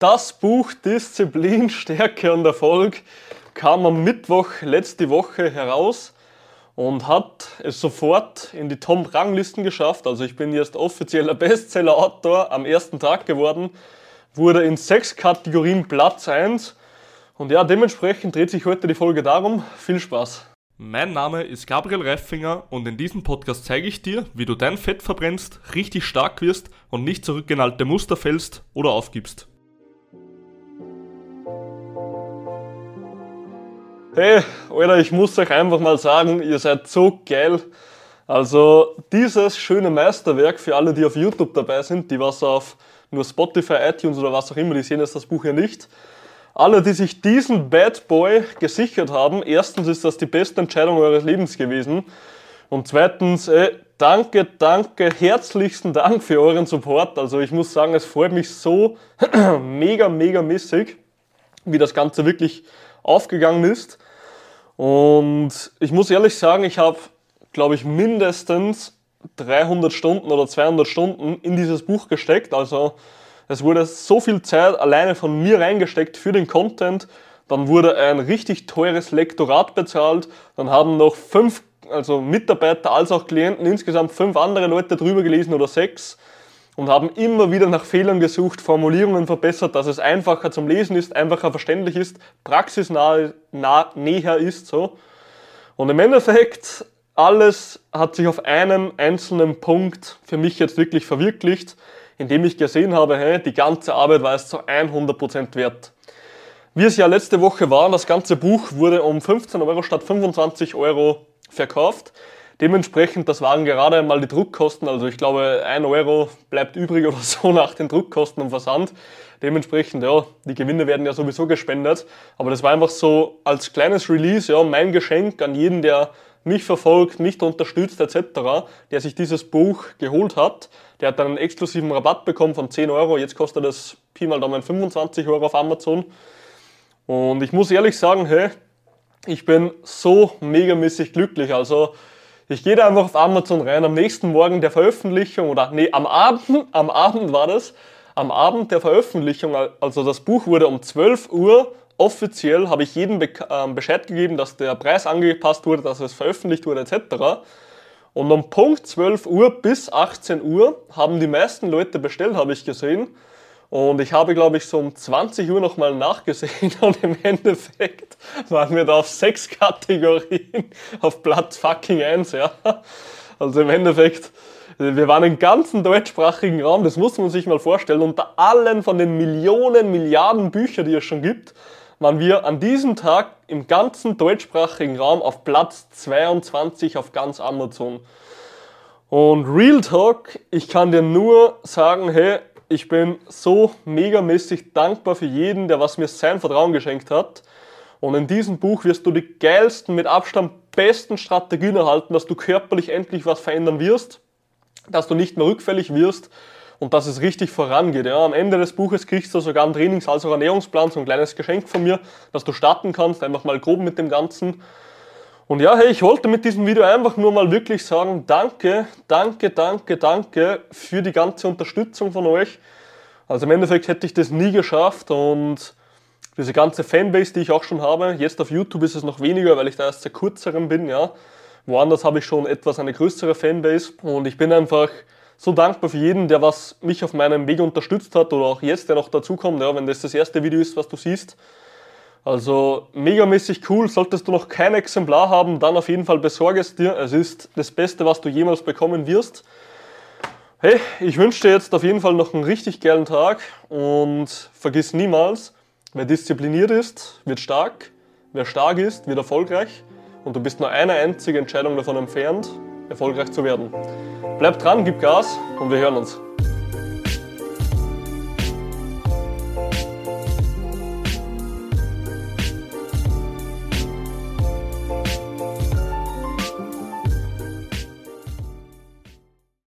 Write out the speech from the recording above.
Das Buch Disziplin, Stärke und Erfolg kam am Mittwoch letzte Woche heraus und hat es sofort in die Tom-Ranglisten geschafft. Also ich bin jetzt offizieller Bestseller-Autor am ersten Tag geworden, wurde in sechs Kategorien Platz 1 und ja, dementsprechend dreht sich heute die Folge darum. Viel Spaß! Mein Name ist Gabriel Reifinger und in diesem Podcast zeige ich dir, wie du dein Fett verbrennst, richtig stark wirst und nicht zurück in alte Muster fällst oder aufgibst. Hey, Alter, ich muss euch einfach mal sagen, ihr seid so geil. Also dieses schöne Meisterwerk für alle, die auf YouTube dabei sind, die was auf nur Spotify, iTunes oder was auch immer, die sehen jetzt das Buch ja nicht. Alle, die sich diesen Bad Boy gesichert haben, erstens ist das die beste Entscheidung eures Lebens gewesen. Und zweitens, ey, danke, danke, herzlichsten Dank für euren Support. Also ich muss sagen, es freut mich so mega, mega mäßig, wie das Ganze wirklich aufgegangen ist. Und ich muss ehrlich sagen, ich habe, glaube ich, mindestens 300 Stunden oder 200 Stunden in dieses Buch gesteckt. Also es wurde so viel Zeit alleine von mir reingesteckt für den Content. Dann wurde ein richtig teures Lektorat bezahlt. Dann haben noch fünf also Mitarbeiter als auch Klienten insgesamt fünf andere Leute drüber gelesen oder sechs und haben immer wieder nach Fehlern gesucht, Formulierungen verbessert, dass es einfacher zum Lesen ist, einfacher verständlich ist, praxisnah nah, näher ist. So. Und im Endeffekt, alles hat sich auf einen einzelnen Punkt für mich jetzt wirklich verwirklicht, indem ich gesehen habe, hey, die ganze Arbeit war es zu 100% wert. Wie es ja letzte Woche war, das ganze Buch wurde um 15 Euro statt 25 Euro verkauft. Dementsprechend, das waren gerade einmal die Druckkosten, also ich glaube, ein Euro bleibt übrig oder so nach den Druckkosten und Versand. Dementsprechend, ja, die Gewinne werden ja sowieso gespendet. Aber das war einfach so als kleines Release, ja, mein Geschenk an jeden, der mich verfolgt, mich unterstützt etc., der sich dieses Buch geholt hat. Der hat dann einen exklusiven Rabatt bekommen von 10 Euro. Jetzt kostet das Pi mal Daumen 25 Euro auf Amazon. Und ich muss ehrlich sagen, hey, ich bin so megamäßig glücklich. Also ich gehe da einfach auf Amazon rein, am nächsten Morgen der Veröffentlichung, oder nee, am Abend, am Abend war das, am Abend der Veröffentlichung, also das Buch wurde um 12 Uhr offiziell, habe ich jedem ähm, Bescheid gegeben, dass der Preis angepasst wurde, dass es veröffentlicht wurde, etc. Und um Punkt 12 Uhr bis 18 Uhr haben die meisten Leute bestellt, habe ich gesehen. Und ich habe, glaube ich, so um 20 Uhr nochmal nachgesehen und im Endeffekt waren wir da auf sechs Kategorien auf Platz fucking 1, ja. Also im Endeffekt, wir waren im ganzen deutschsprachigen Raum, das muss man sich mal vorstellen, unter allen von den Millionen, Milliarden Büchern, die es schon gibt, waren wir an diesem Tag im ganzen deutschsprachigen Raum auf Platz 22 auf ganz Amazon. Und Real Talk, ich kann dir nur sagen, hey, ich bin so megamäßig dankbar für jeden, der was mir sein Vertrauen geschenkt hat. Und in diesem Buch wirst du die geilsten, mit Abstand besten Strategien erhalten, dass du körperlich endlich was verändern wirst, dass du nicht mehr rückfällig wirst und dass es richtig vorangeht. Ja, am Ende des Buches kriegst du sogar einen Trainings- als auch Ernährungsplan, so ein kleines Geschenk von mir, dass du starten kannst, einfach mal grob mit dem Ganzen. Und ja, hey, ich wollte mit diesem Video einfach nur mal wirklich sagen, danke, danke, danke, danke für die ganze Unterstützung von euch. Also im Endeffekt hätte ich das nie geschafft und diese ganze Fanbase, die ich auch schon habe, jetzt auf YouTube ist es noch weniger, weil ich da erst seit kurzerem bin, ja. Woanders habe ich schon etwas eine größere Fanbase und ich bin einfach so dankbar für jeden, der was mich auf meinem Weg unterstützt hat oder auch jetzt, der noch dazukommt, ja, wenn das das erste Video ist, was du siehst. Also megamäßig cool. Solltest du noch kein Exemplar haben, dann auf jeden Fall besorge es dir. Es ist das Beste, was du jemals bekommen wirst. Hey, ich wünsche dir jetzt auf jeden Fall noch einen richtig geilen Tag und vergiss niemals, wer diszipliniert ist, wird stark, wer stark ist, wird erfolgreich und du bist nur eine einzige Entscheidung davon entfernt, erfolgreich zu werden. Bleib dran, gib Gas und wir hören uns.